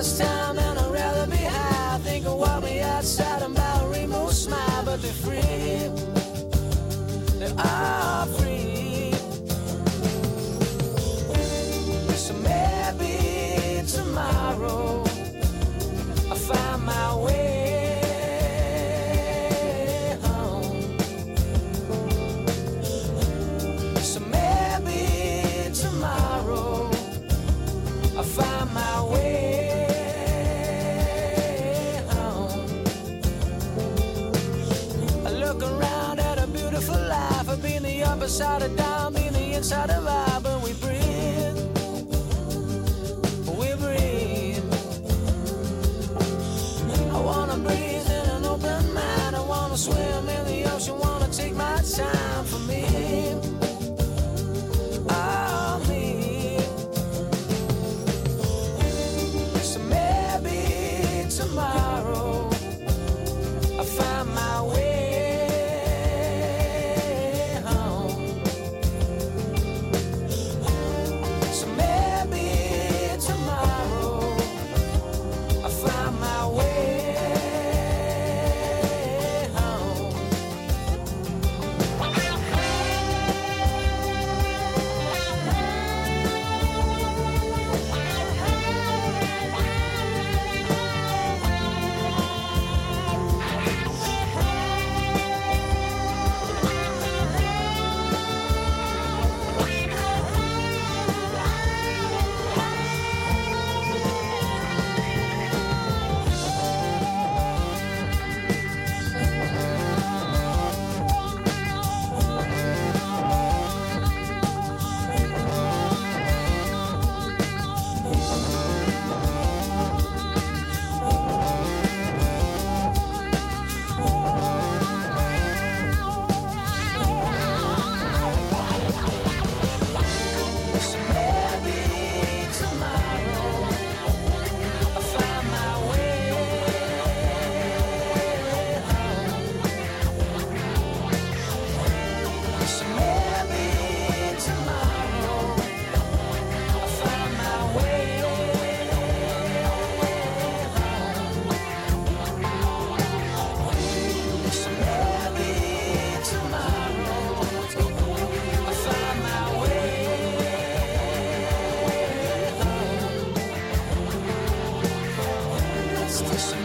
last time, and I'd rather be high. Think of what me outside and ballerina smile, but they're free. They are free. So maybe tomorrow. side of dime being the inside of I, but we breathe. We breathe. I wanna breathe in an open mind. I wanna swim in the ocean. Wanna take my time for me. Oh, me. So maybe tomorrow I find my way. justice.